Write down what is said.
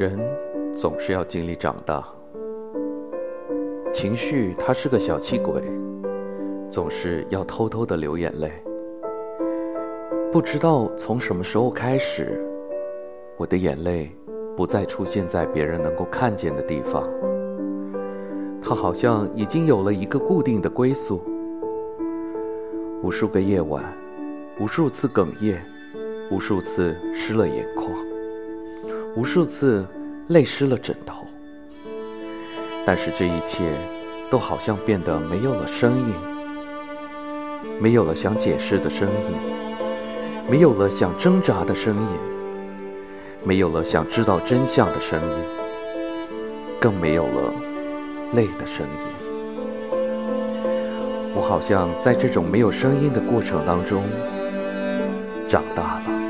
人总是要经历长大，情绪它是个小气鬼，总是要偷偷的流眼泪。不知道从什么时候开始，我的眼泪不再出现在别人能够看见的地方，它好像已经有了一个固定的归宿。无数个夜晚，无数次哽咽，无数次湿了眼眶。无数次泪湿了枕头，但是这一切都好像变得没有了声音，没有了想解释的声音，没有了想挣扎的声音，没有了想知道真相的声音，更没有了泪的声音。我好像在这种没有声音的过程当中长大了。